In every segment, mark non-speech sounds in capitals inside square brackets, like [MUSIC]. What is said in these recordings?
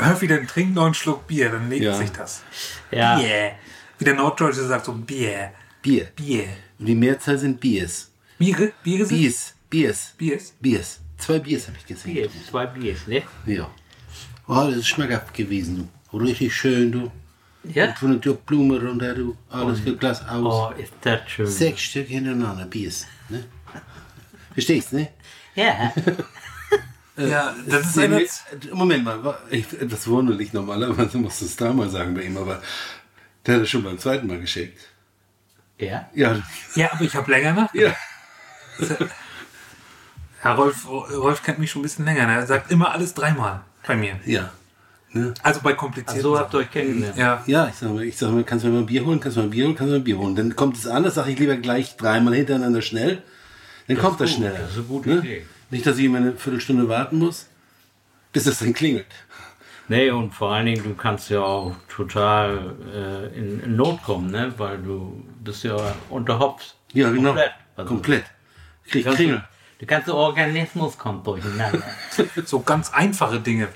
Hör wieder, trink noch einen Schluck Bier, dann legt Ja. sich das. Ja, Bier. Wie der Norddeutsche sagt, so Bier. Bier. Bier. Und die Mehrzahl sind Biers. Biere? Biere sind? Biers. Biers. Biers. Biers. Zwei Biers habe ich gesehen. Bier, zwei Biers, ne? Ja. Oh, das ist schmackhaft gewesen, du. Richtig schön, du. Ja? Von der Blume runter, du. Alles Glas aus. Oh, ist das schön. Sechs Stück hintereinander, Biers. Ne? Verstehst, ne? Ja. [LAUGHS] Ja, das ist eine. Moment mal, war- ich, das wunderlich normalerweise musst du es da mal sagen bei ihm, aber der hat es schon beim zweiten Mal geschickt. Ja? Ja, Ja, aber ich habe länger nach. ja. Herr Rolf, Rolf kennt mich schon ein bisschen länger. ne? Er sagt immer alles dreimal bei mir. Ja. Ne? Also bei komplizierten So habt ihr euch kennengelernt. Ja. Ja, ich sag mal, ich sag mal, kannst du mir mal ein Bier holen, kannst du mal ein Bier holen, kannst du mal ein Bier holen. Dann kommt es an, das sage ich lieber gleich dreimal hintereinander schnell. Dann kommt das gut, schneller. das ist eine gute ne? Idee. Nicht, dass ich immer eine Viertelstunde warten muss, bis es dann klingelt. Nee, und vor allen Dingen, du kannst ja auch total äh, in, in Not kommen, ne? Weil du bist ja unter Hops. Ja, genau. Komplett. Also, Komplett. Krieg Kringel. der ganze Organismus kommt durcheinander. [LAUGHS] So ganz einfache Dinge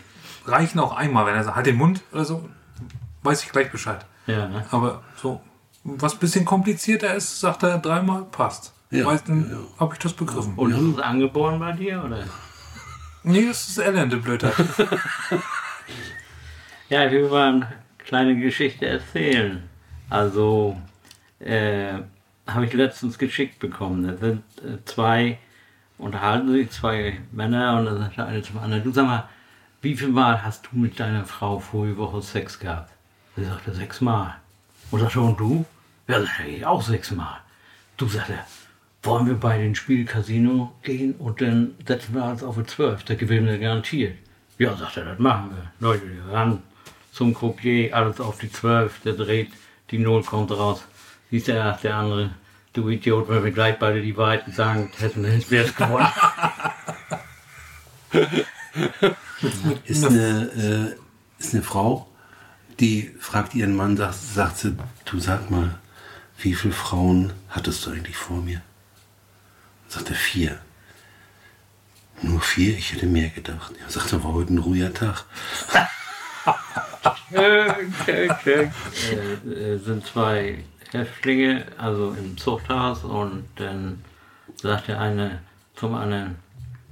reichen auch einmal, wenn er sagt, halt den Mund oder so, weiß ich gleich Bescheid. ja, ne? Aber so, was ein bisschen komplizierter ist, sagt er dreimal, passt. Ja, Weißt, dann habe ich das begriffen. Und ist es angeboren bei dir, oder? Nee, das ist elende Blödheit. [LAUGHS] Ja, ich will mal eine kleine Geschichte erzählen. Also, äh, habe ich letztens geschickt bekommen. Da sind äh, zwei, unterhalten sich zwei Männer und dann sagt der eine zum anderen, du sag mal, wie viel Mal hast du mit deiner Frau vorige Woche Sex gehabt? Sie sagte, sechs Mal. Und sagt er, und du? Ja, sagt er, ich auch sechs Mal. Du, sagt er, wollen wir bei den Spiel Casino gehen und dann setzen wir uns auf eine 12, da gewinnen wir garantiert. Ja, sagt er, das machen wir. Leute, wir ran zum Croupier, alles auf die 12, der dreht, die Null kommt raus. Siehst du erst der andere, du Idiot, wenn wir gleich beide die Weiten sagen, hätten wir es [LAUGHS] gewonnen. [LAUGHS] Ist eine, äh, ist eine Frau, die fragt ihren Mann, sagt, sagt sie, du sag mal, wie viele Frauen hattest du eigentlich vor mir? Sagt er, vier. Nur vier? Ich hätte mehr gedacht. Er sagt, er war heute ein ruhiger Tag. [LAUGHS] Schön, schön. Äh, äh, sind zwei Häftlinge, also im Zuchthaus, und dann sagt der eine zum anderen,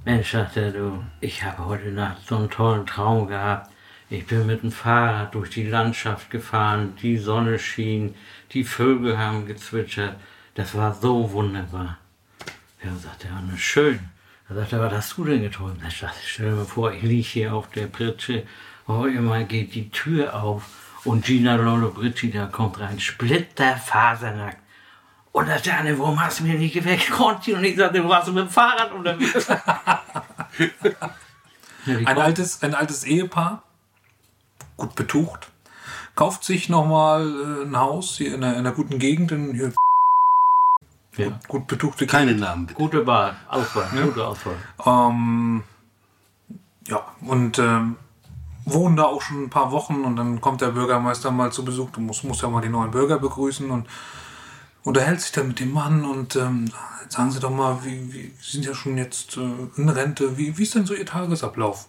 Mensch, sagt er, du, ich habe heute Nacht so einen tollen Traum gehabt. Ich bin mit dem Fahrrad durch die Landschaft gefahren, die Sonne schien, die Vögel haben gezwitschert. Das war so wunderbar. Ja, sagt der andere, schön. Da sagt er, was hast du denn geträumt? Ich dachte, stell dir mal vor, ich liege hier auf der Pritsche, auf einmal geht die Tür auf und Gina Lollobrigida kommt rein, splitterfasernackt. Und da sagt der andere, warum hast du mir nicht geweckt, Conti? Und ich sagte, du warst mit dem Fahrrad unterwegs. [LAUGHS] Ein altes, ein altes Ehepaar, gut betucht, kauft sich nochmal äh, ein Haus hier in einer, in einer guten Gegend, in hier ja. gut betuchte Keine Namen bitte. Gute Wahl, Auswahl, gute Auswahl. Ähm, ja, und ähm, wohnen da auch schon ein paar Wochen und dann kommt der Bürgermeister mal zu Besuch. Du musst, musst ja mal die neuen Bürger begrüßen und unterhält sich dann mit dem Mann und ähm, sagen Sie doch mal, wie, wie Sie sind ja schon jetzt äh, in Rente, wie, wie ist denn so Ihr Tagesablauf?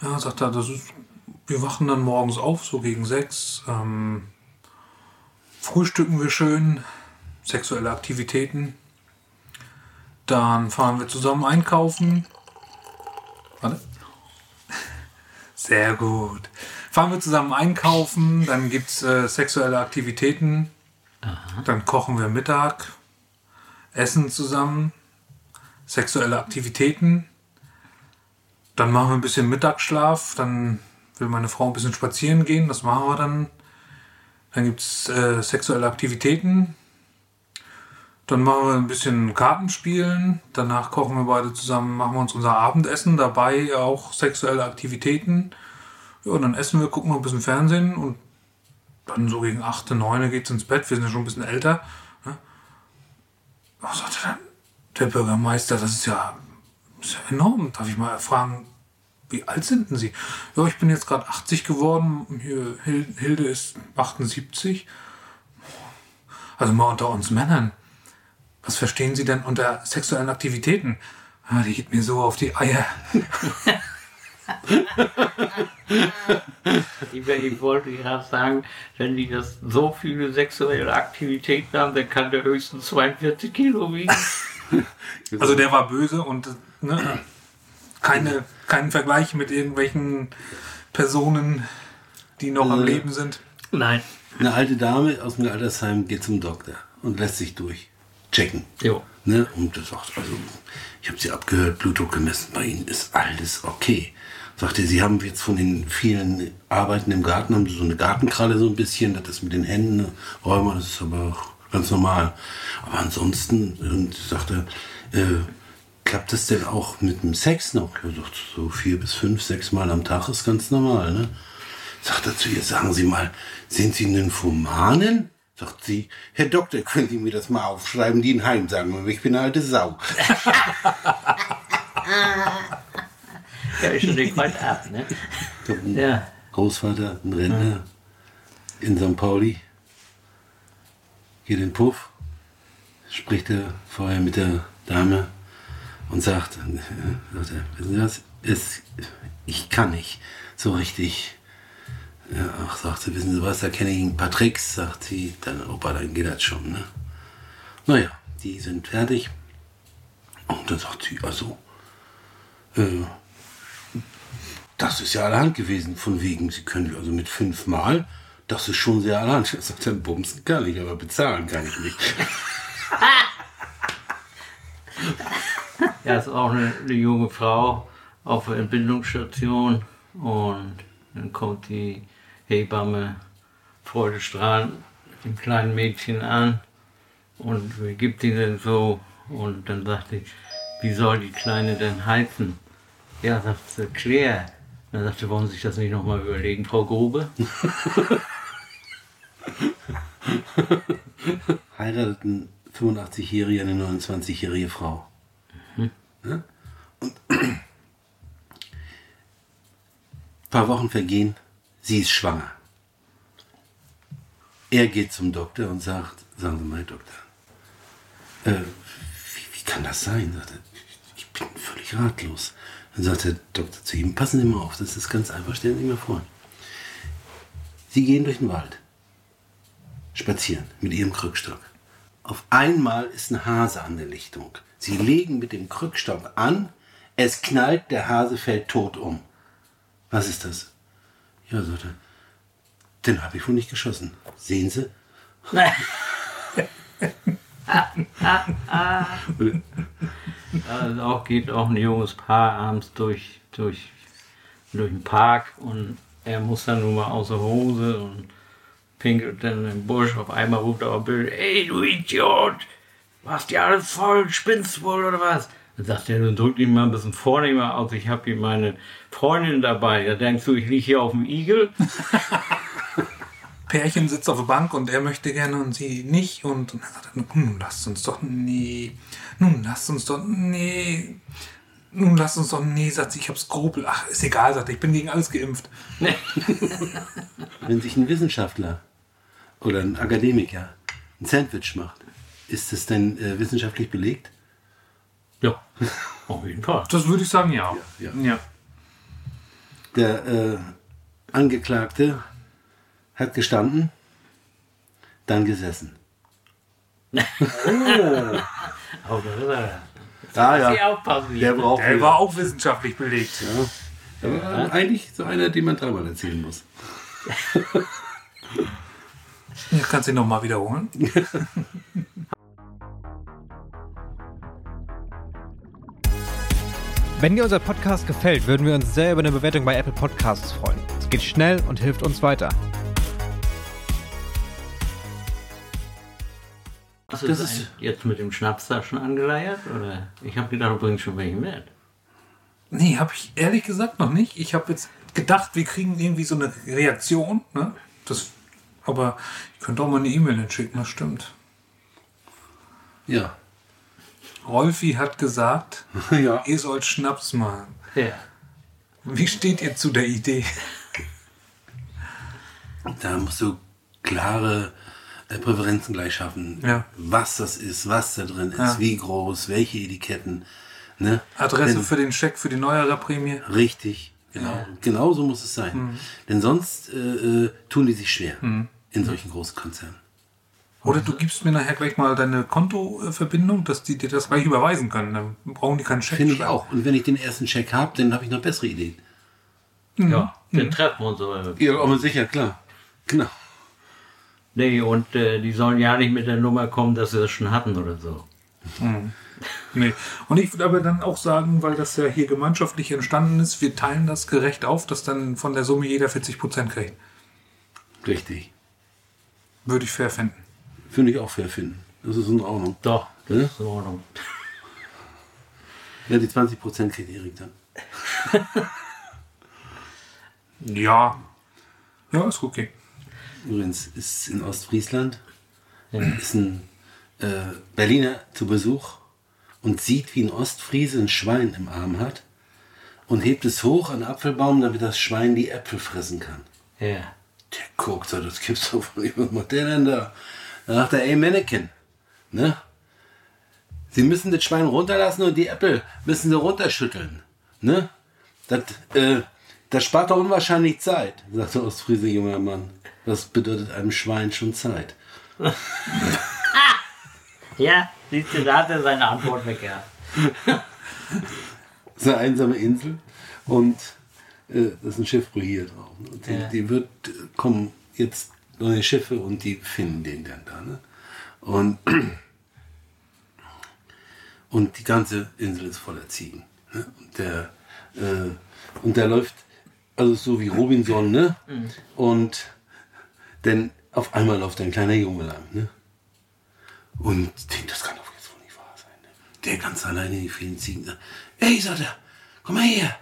Ja, sagt er, das ist, wir wachen dann morgens auf, so gegen sechs, ähm, frühstücken wir schön, sexuelle Aktivitäten, dann fahren wir zusammen einkaufen. Warte. Sehr gut. Fahren wir zusammen einkaufen, dann gibt es äh, sexuelle Aktivitäten. Dann kochen wir Mittag, essen zusammen, sexuelle Aktivitäten. Dann machen wir ein bisschen Mittagsschlaf, dann will meine Frau ein bisschen spazieren gehen, das machen wir dann. Dann gibt es äh, sexuelle Aktivitäten. Dann machen wir ein bisschen Kartenspielen. Danach kochen wir beide zusammen, machen wir uns unser Abendessen. Dabei auch sexuelle Aktivitäten. Ja, und dann essen wir, gucken wir ein bisschen Fernsehen und dann so gegen 8, 9 geht's ins Bett, wir sind ja schon ein bisschen älter. Ne? Was sagte dann der Bürgermeister, das ist ja, ist ja enorm. Darf ich mal fragen, wie alt sind denn Sie? Ja, ich bin jetzt gerade 80 geworden, Hilde ist 78. Also mal unter uns Männern. Was verstehen Sie denn unter sexuellen Aktivitäten? Ah, die geht mir so auf die Eier. [LAUGHS] Ich, ich wollte gerade sagen, wenn die das so viele sexuelle Aktivitäten haben, dann kann der höchstens 42 Kilo wiegen. [LAUGHS] Also der war böse und ne, keine, keinen Vergleich mit irgendwelchen Personen, die noch am Äh. Leben sind. Nein. Eine alte Dame aus dem Altersheim geht zum Doktor und lässt sich durchchecken. Jo. Ne? Und das sagt, also, ich habe sie abgehört, Blutdruck gemessen, bei Ihnen ist alles okay. Sagt er, Sie haben jetzt von den vielen Arbeiten im Garten, haben Sie so eine Gartenkralle so ein bisschen, das ist mit den Händen, Rheuma, das ist aber auch ganz normal. Aber ansonsten, und sagt er, äh, klappt das denn auch mit dem Sex noch? Er sagt, so vier bis fünf, sechs Mal am Tag ist ganz normal, ne? Sagt er zu ihr, sagen Sie mal, sind Sie Nymphomanen? Sagt sie, Herr Doktor, können Sie mir das mal aufschreiben, die in Heim sagen, aber ich bin eine alte Sau. [LAUGHS] Ja, ist schon nicht weit ab, ne? Ja. Großvater, ein Rentner in St. Pauli, geht in den Puff, spricht er vorher mit der Dame und sagt, äh, sagt er, wissen Sie was, es, ich kann nicht so richtig. Ja, ach, sagt sie, wissen Sie was, da kenne ich ein paar Tricks, sagt sie, dann Opa, dann geht das schon, ne? Naja, die sind fertig. Und dann sagt sie, also, äh, das ist ja allerhand gewesen, von wegen, Sie können also mit fünfmal, das ist schon sehr allerhand. [LAUGHS] Ich sagte, dann bumsen kann ich, aber bezahlen kann ich nicht. [LAUGHS] Er ist auch eine, eine junge Frau auf der Entbindungsstation und dann kommt die Hebamme freudestrahlend dem kleinen Mädchen an und wie gibt die denn so? Und dann sagt sie, wie soll die Kleine denn heißen? Ja, sagt sie, Claire. Dann sagte, wollen Sie sich das nicht nochmal überlegen, Frau Grube? [LAUGHS] Heiratet ein 85-Jähriger eine 29-jährige Frau. Ja? Und ein [CLEARS THROAT] paar Wochen vergehen, sie ist schwanger. Er geht zum Doktor und sagt, sagen Sie mal, Doktor, äh, wie, wie kann das sein? Sagt er, ich bin völlig ratlos. Dann sagt der Doktor zu ihm, passen Sie mal auf, das ist ganz einfach, stellen Sie mal vor. Sie gehen durch den Wald, spazieren mit Ihrem Krückstock. Auf einmal ist ein Hase an der Lichtung. Sie legen mit dem Krückstock an, es knallt, der Hase fällt tot um. Was ist das? Ja, sagt er, den habe ich wohl nicht geschossen. Sehen Sie? Also auch geht auch ein junges Paar abends durch, durch, durch den Park und er muss dann nur mal außer Hose und pinkelt dann im Busch. Auf einmal ruft er auf Bild, ey du Idiot, machst ja alles voll, spinnst wohl oder was? Dann sagt er, dann drückt ihn mal ein bisschen vornehmer aus, ich habe hier meine Freundin dabei. Da denkst du, ich liege hier auf dem Igel. [LAUGHS] Pärchen sitzt auf der Bank und er möchte gerne und sie nicht. Und, und dann sagt er, nun lasst uns doch, nee, nun lasst uns doch, nee, nun lasst uns doch, nee, sagt sie, ich hab Skrupel. Ach, ist egal, sagt er, ich bin gegen alles geimpft. [LAUGHS] Wenn sich ein Wissenschaftler oder ein Akademiker ein Sandwich macht, ist es denn äh, wissenschaftlich belegt? Ja, auf jeden Fall. Das würde ich sagen, ja. Ja, ja. Der äh, Angeklagte hat gestanden, dann gesessen. [LAUGHS] Er. Ah aufpassen. der braucht Er war auch wissenschaftlich belegt. Aber eigentlich so einer, den man dreimal erzählen muss. [LAUGHS] Ja, kannst du ihn nochmal wiederholen? [LAUGHS] Wenn dir unser Podcast gefällt, würden wir uns sehr über eine Bewertung bei Apple Podcasts freuen. Es geht schnell und hilft uns weiter. Das Das ist, jetzt mit dem Schnaps da schon angeleiert? Oder? Ich habe gedacht, du bringst schon welchen mit. Nee, habe ich ehrlich gesagt noch nicht. Ich habe jetzt gedacht, wir kriegen irgendwie so eine Reaktion. Ne? Das Aber ich könnte auch mal eine E-Mail hinschicken, das stimmt. Ja. Rolfi hat gesagt, [LAUGHS] ja. ihr sollt Schnaps machen. Ja. Wie steht ihr zu der Idee? Da musst du klare äh, Präferenzen gleich schaffen. Ja. Was das ist, was da drin ist, Ja. wie groß, welche Etiketten. Ne? Adresse Denn- für den Scheck für die Neuererprämie? Richtig, genau. Genau so muss es sein. Mhm. Denn sonst äh, äh, tun die sich schwer in solchen großen Konzernen. Oder du gibst mir nachher gleich mal deine Kontoverbindung, dass die dir das gleich überweisen können. Dann brauchen die keinen Scheck. Finde ich auch. Und wenn ich den ersten Check habe, dann habe ich noch bessere Ideen. Ja, dann treffen wir uns so. Ja, aber sicher, klar. Genau. Nee, und äh, die sollen ja nicht mit der Nummer kommen, dass sie das schon hatten oder so. Nee. Und ich würde aber dann auch sagen, weil das ja hier gemeinschaftlich entstanden ist, wir teilen das gerecht auf, dass dann von der Summe jeder 40 Prozent kriegt. Richtig. Würde ich fair finden. Finde ich auch fair finden. Das ist in Ordnung. Doch, das Ja? ist in Ordnung. Ja, die 20% kriegt Erik dann. [LAUGHS] Ja. Ja, ist okay. Übrigens ist in Ostfriesland ist ein äh, Berliner zu Besuch und sieht, wie ein Ostfriese ein Schwein im Arm hat und hebt es hoch an den Apfelbaum, damit das Schwein die Äpfel fressen kann. Ja. Der guckt so, das gibt's doch nicht. Was macht der denn da? Da sagt er, ey Mannequin, ne? Sie müssen das Schwein runterlassen und die Äpfel müssen sie runterschütteln, ne? Das, äh, das spart doch unwahrscheinlich Zeit, sagt der Ostfriese junger Mann. Das bedeutet einem Schwein schon Zeit. [LAUGHS] Ja, siehst du, da hat er seine Antwort weg gehabt. Das [LAUGHS] ist eine einsame Insel und äh, das ist ein Schiff hier drauf. Und die, Ja. die wird, äh, kommen jetzt neue Schiffe und die finden den dann da. Ne? Und, und die ganze Insel ist voller Ziegen. Ne? Und, der, äh, und der läuft, also so wie Robinson, ne? Und denn auf einmal läuft ein kleiner Junge lang. Ne? Und denkt, das kann doch jetzt wohl nicht wahr sein. Ne? Der ganz alleine in die vielen Ziegen sagt, ey, sagt er, komm mal her.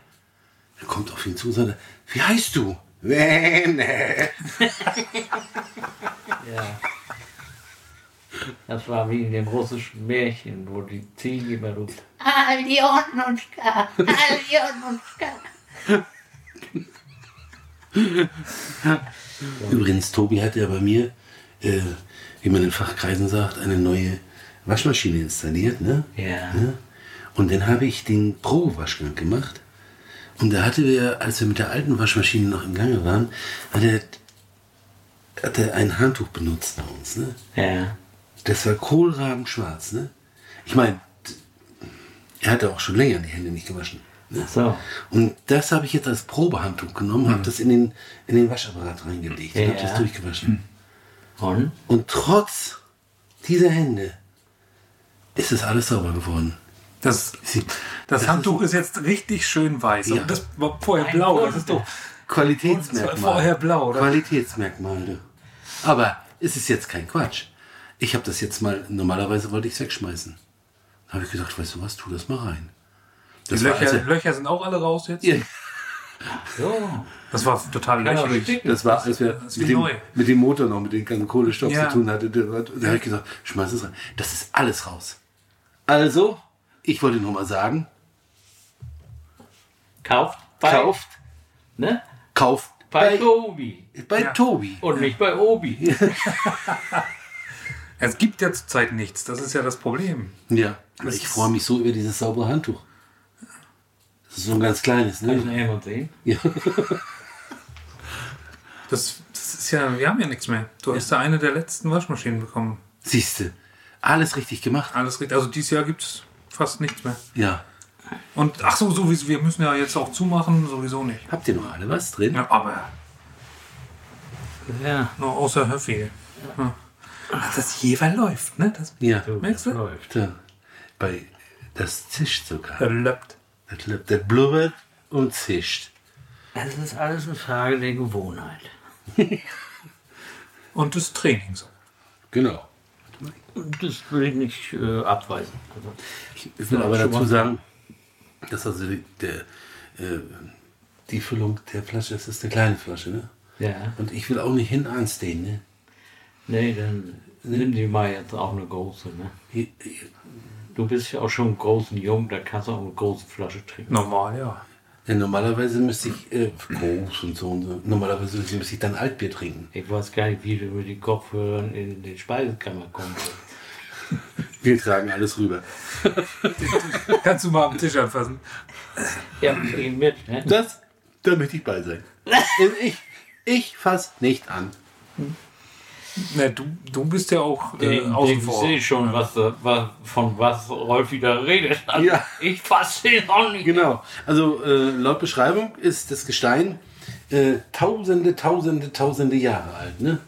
Er kommt auf ihn zu und sagt, wie heißt du? Wene. ja. Das war wie in dem russischen Märchen, wo die Ziege immer ruft. Alionunschka, Alionunschka. Übrigens, Tobi hat ja bei mir, äh, wie man in Fachkreisen sagt, eine neue Waschmaschine installiert. Ne? Ja. Ne? Und dann habe ich den Pro-Waschgang gemacht. Und da hatte wir, als wir mit der alten Waschmaschine noch im Gange waren, hat er, hat er ein Handtuch benutzt bei uns. Ne? Ja. Das war kohlrabenschwarz. Ne? Ich meine, er hatte auch schon länger die Hände nicht gewaschen. Ne? Ach so. Und das habe ich jetzt als Probehandtuch genommen, habe das in den, in den Waschapparat reingelegt und habe Ja. das durchgewaschen. Und? Und trotz dieser Hände ist es alles sauber geworden. Das, das das Handtuch ist, jetzt richtig schön weiß. Ja. Und das war vorher blau. Das ist doch Qualitätsmerkmal. Das war vorher blau, oder? Qualitätsmerkmal. Aber es ist jetzt kein Quatsch. Ich habe das jetzt mal, normalerweise wollte ich es wegschmeißen. Da habe ich gesagt, weißt du was, tu das mal rein. Die Das war, Löcher, also, Löcher sind auch alle raus jetzt. Ja, So. Das war total lächerlich. das war, als wir ist mit dem, mit dem Motor noch, mit dem ganzen Kohlenstoff Ja. zu tun hatte, da, da habe ich gesagt, schmeiß es rein. Das ist alles raus. Also, ich wollte nur mal sagen, Kauft bei, kauft, ne? kauft bei, bei, Tobi. bei Ja. Tobi. Und nicht bei Obi. [LAUGHS] Es gibt ja zurzeit nichts. Das ist ja das Problem. Ja, Das ich freue mich so über dieses saubere Handtuch. Das ist so ein ganz kleines, Kann ich ne? nachher mal sehen? Ja. [LAUGHS] Das, das ist ja, wir haben ja nichts mehr. Du hast ja eine der letzten Waschmaschinen bekommen. Siehste, alles richtig gemacht. Alles richtig. Also dieses Jahr gibt es fast nichts mehr. Ja. Und ach so, sowieso, wir müssen ja jetzt auch zumachen, sowieso nicht. Habt ihr noch alle was drin? Ja, aber Ja. nur außer Höffi. Ja. Ach, das jeweils läuft, ne? Das Ja. Du, Merkst das du? läuft. Da. Bei das zischt sogar. läuft. Das, läuft, das blubbert und zischt. Das ist alles eine Frage der Gewohnheit. [LAUGHS] Und des Trainings. Genau. Und das will ich nicht äh, abweisen. Also, Ich will Ja, aber dazu mal. Sagen, dass also die, der, äh, die Füllung der Flasche, das ist eine kleine Flasche, ne? ja. Und ich will auch nicht hin anstehen, ne? Nee, dann nimm die mal jetzt auch eine große, ne? Hier- hier- Du bist ja auch schon einen großen Jung, da kannst du auch eine große Flasche trinken. Normal, ja. Ja, normalerweise müsste ich äh, groß und so und so. Normalerweise müsste ich dann Altbier trinken. Ich weiß gar nicht, wie du über die Kopfhörer in die Speisekammer kommst. [LAUGHS] Wir tragen alles rüber. [LAUGHS] Kannst du mal am Tisch anfassen? Ja, geh mit, ne? Das, da möchte ich bei sein. ich, ich fass nicht an. Ne, du, du bist ja auch äh, Ich, außen ich vor. sehe schon, was, was, von was Rolf wieder redet. Also Ja. Ich fasse ihn auch nicht. Genau. Also äh, laut Beschreibung ist das Gestein äh, tausende, tausende, tausende Jahre alt. Ne?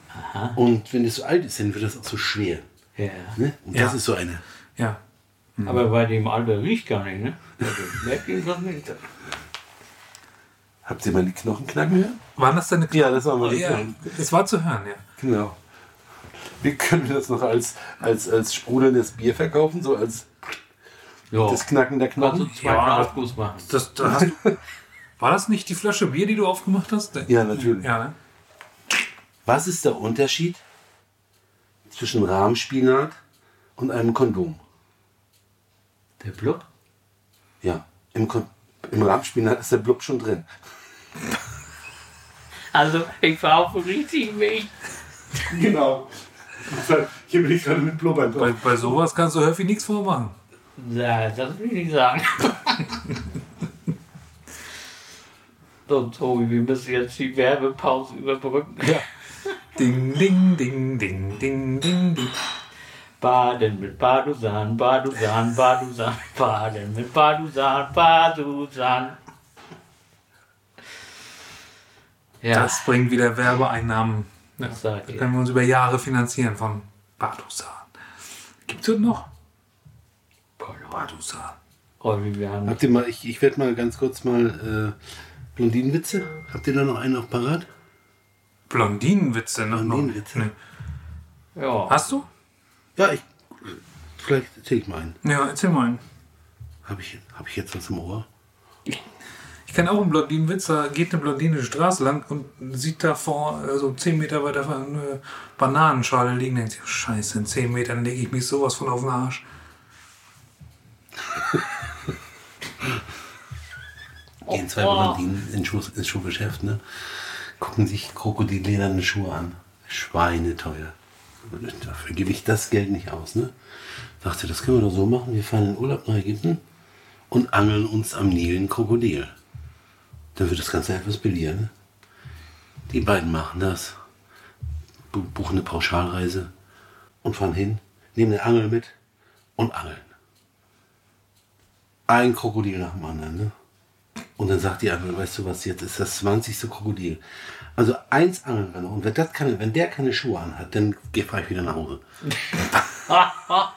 Und wenn es so alt ist, dann wird das auch so schwer. Ja. Ne? Und Ja. das ist so eine. Ja. Aber bei dem Alter riecht gar nicht, ne? Also, merkt ihn das nicht. Habt ihr mal die Knochen knacken hören? Waren das deine Ja, das war mal die Ja, Knochen. es war zu hören, ja. Genau. Wie können wir das noch als, als, als sprudelndes Bier verkaufen? So als Ja. das Knacken der Knochen? zwei Ja. Machen. Das, da hast du, [LAUGHS] war das nicht die Flasche Bier, die du aufgemacht hast? Ja, natürlich. Ja, ne? Was ist der Unterschied zwischen Rahmspinat und einem Kondom? Der Blub? Ja, im, Kon im Rahmspinat ist der Blub schon drin. [LAUGHS] Also, ich war auf dem richtigen Weg. [LAUGHS] Genau. Hier bin ich gerade mit Blubbern Bei, bei sowas kannst du Höffi nichts vormachen. Ja, das will ich nicht sagen. [LAUGHS] so, Tobi, wir müssen jetzt die Werbepause überbrücken. Ja. Ding, ding, ding, ding, ding, ding, ding. Baden mit Badusan, Badusan, Badusan, [LAUGHS] Baden mit Badusan, Badusan. Ja, Das bringt wieder Werbeeinnahmen. Ja. Da können wir uns über Jahre finanzieren von Badusan. Gibt es das noch? Badusan. Haben Habt ihr mal, ich, ich werde mal ganz kurz mal äh, Blondinenwitze. Habt ihr da noch einen auf parat? Blondinenwitze noch. Blondinenwitze. Nee. ja, Hast du? Ja, ich. Vielleicht erzähl ich mal einen. Ja, erzähl mal einen. Habe ich, hab ich jetzt was im Ohr? Ich kenne auch einen Blondinenwitz, da geht eine Blondine die Straße lang und sieht da vor, also 10 Meter weiter eine Bananenschale liegen. Denkt sich, oh, scheiße, in 10 Metern lege ich mich sowas von auf den Arsch. Gehen zwei Blondinen ins, Schuh, ins Schuhgeschäft, ne? Gucken sich krokodillederne Schuhe an. Schweineteuer. Dafür gebe ich das Geld nicht aus, ne? Dachte, das können wir doch so machen. Wir fahren in Urlaub nach Ägypten und angeln uns am Nil ein Krokodil. Dann wird das Ganze etwas billiger, ne? Die beiden machen das. Bu- Buchen eine Pauschalreise und fahren hin, nehmen eine Angel mit und angeln. Ein Krokodil nach dem anderen, ne? Und dann sagt die andere, weißt du was, jetzt ist das 20. Krokodil. Also eins angeln wir noch. Und wenn, das keine, wenn der keine Schuhe anhat, dann fahre ich wieder nach Hause. [LAUGHS] ja,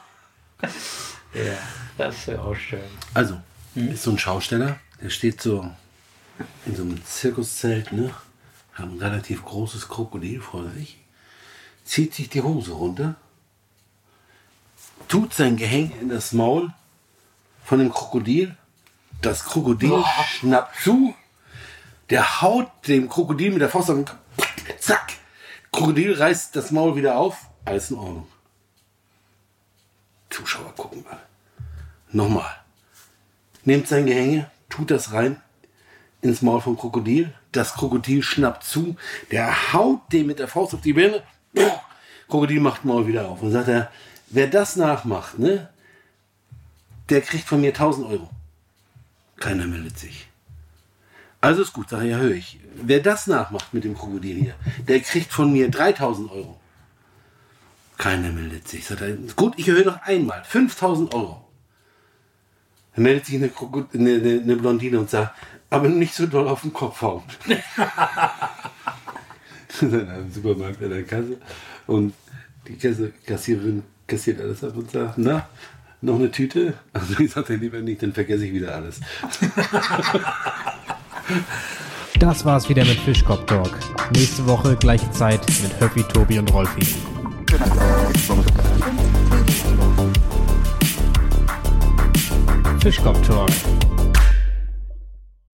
das ist ja auch schön. Also, ist so ein Schausteller, der steht so in so einem Zirkuszelt, ne? Hat ein relativ großes Krokodil vor sich, zieht sich die Hose runter, tut sein Gehänge in das Maul von dem Krokodil, das Krokodil schnappt zu, der haut dem Krokodil mit der Faust auf den Kopf, zack, Krokodil reißt das Maul wieder auf, alles in Ordnung. Zuschauer gucken mal. Nochmal nimmt sein Gehänge, tut das rein ins Maul vom Krokodil. Das Krokodil schnappt zu, der haut dem mit der Faust auf die Birne. Krokodil macht Maul wieder auf und sagt er, wer das nachmacht, ne, der kriegt von mir 1000 Euro. Keiner meldet sich. Also ist gut, sage ja, höre ich. Wer das nachmacht mit dem Krokodil hier, der kriegt von mir 3000 Euro. Keiner meldet sich. Sagt er, gut, ich erhöhe noch einmal. 5000 Euro. Dann meldet sich eine, Kroko- eine, eine, eine Blondine und sagt, aber nicht so doll auf den Kopf hauen. [LAUGHS] in einem Supermarkt an der Kasse. Und die Kasse, Kassiererin kassiert alles ab und sagt, na, noch eine Tüte? Also ich sagte lieber nicht, dann vergesse ich wieder alles. [LAUGHS] Das war's wieder mit Fischkopf Talk. Nächste Woche gleiche Zeit mit Höffi, Tobi und Rolfi. Fischkopf Talk,